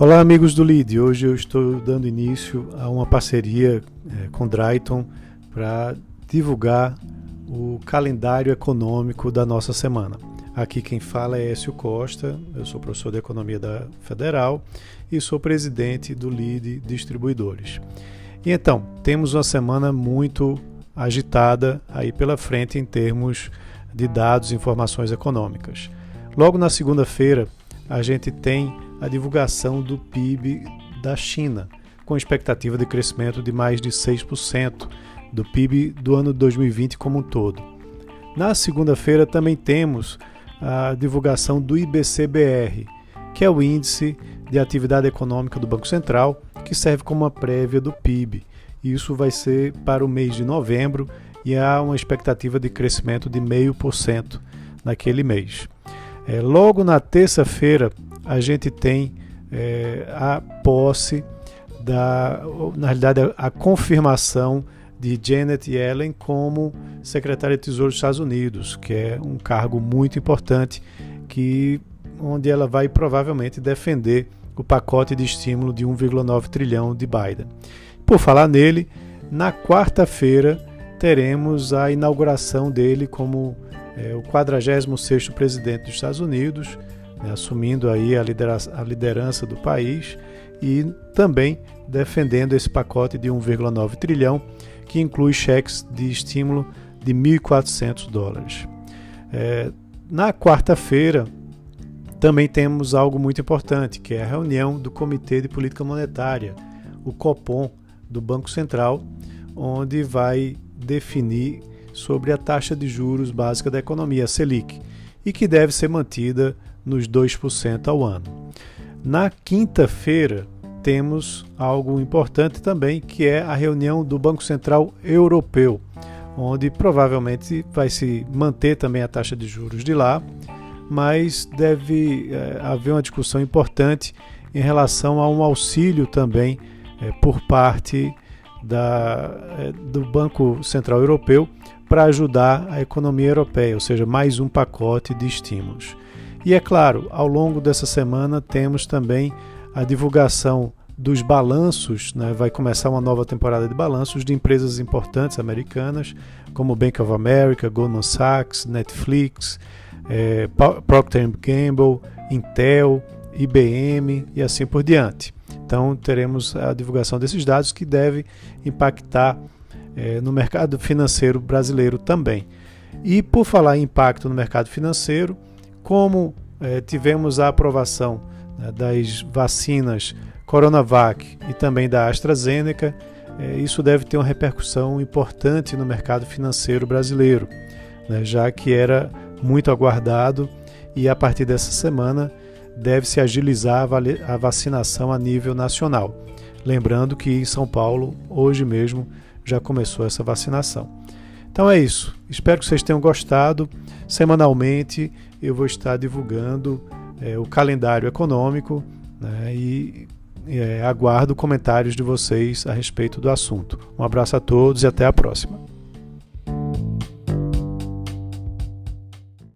Olá, amigos do LID. Hoje eu estou dando início a uma parceria é, com Drayton para divulgar o calendário econômico da nossa semana. Aqui quem fala é Écio Costa, eu sou professor de Economia da Federal e sou presidente do LID Distribuidores. E então, temos uma semana muito agitada aí pela frente em termos de dados e informações econômicas. Logo na segunda-feira, a gente tem a divulgação do PIB da China, com expectativa de crescimento de mais de 6% do PIB do ano 2020 como um todo. Na segunda-feira também temos a divulgação do IBCBR, que é o índice de atividade econômica do Banco Central, que serve como uma prévia do PIB. Isso vai ser para o mês de novembro e há uma expectativa de crescimento de 0,5% naquele mês. É, logo na terça-feira, a gente tem é, a posse da, na realidade, a, confirmação de Janet Yellen como secretária de Tesouro dos Estados Unidos, que é um cargo muito importante que onde ela vai provavelmente defender o pacote de estímulo de 1,9 trilhão de Biden. Por falar nele, na quarta-feira teremos a inauguração dele como é, o 46º presidente dos Estados Unidos, né, assumindo aí a liderança, a liderança do país e também defendendo esse pacote de 1,9 trilhão, que inclui cheques de estímulo de 1.400 dólares. É, na quarta-feira, também temos algo muito importante, que é a reunião do Comitê de Política Monetária, o COPOM, do Banco Central, onde vai definir sobre a taxa de juros básica da economia, a Selic, e que deve ser mantida nos 2% ao ano. Na quinta-feira, temos algo importante também, que é a reunião do Banco Central Europeu, onde provavelmente vai se manter também a taxa de juros de lá, mas deve é, haver uma discussão importante em relação a um auxílio também é, por parte da, é, do Banco Central Europeu para ajudar a economia europeia, ou seja, mais um pacote de estímulos. E é claro, ao longo dessa semana temos também a divulgação dos balanços, né? vai começar uma nova temporada de balanços de empresas importantes americanas, como Bank of America, Goldman Sachs, Netflix, é, Procter Gamble, Intel, IBM e assim por diante. Então teremos a divulgação desses dados que deve impactar é, no mercado financeiro brasileiro também. E por falar em impacto no mercado financeiro, como é, tivemos a aprovação né, das vacinas Coronavac e também da AstraZeneca, é, isso deve ter uma repercussão importante no mercado financeiro brasileiro, né, já que era muito aguardado e a partir dessa semana deve-se agilizar a vacinação a nível nacional. Lembrando que em São Paulo, hoje mesmo, já começou essa vacinação. Então é isso. Espero que vocês tenham gostado. Semanalmente eu vou estar divulgando é, o calendário econômico né, e é, aguardo comentários de vocês a respeito do assunto. Um abraço a todos e até a próxima.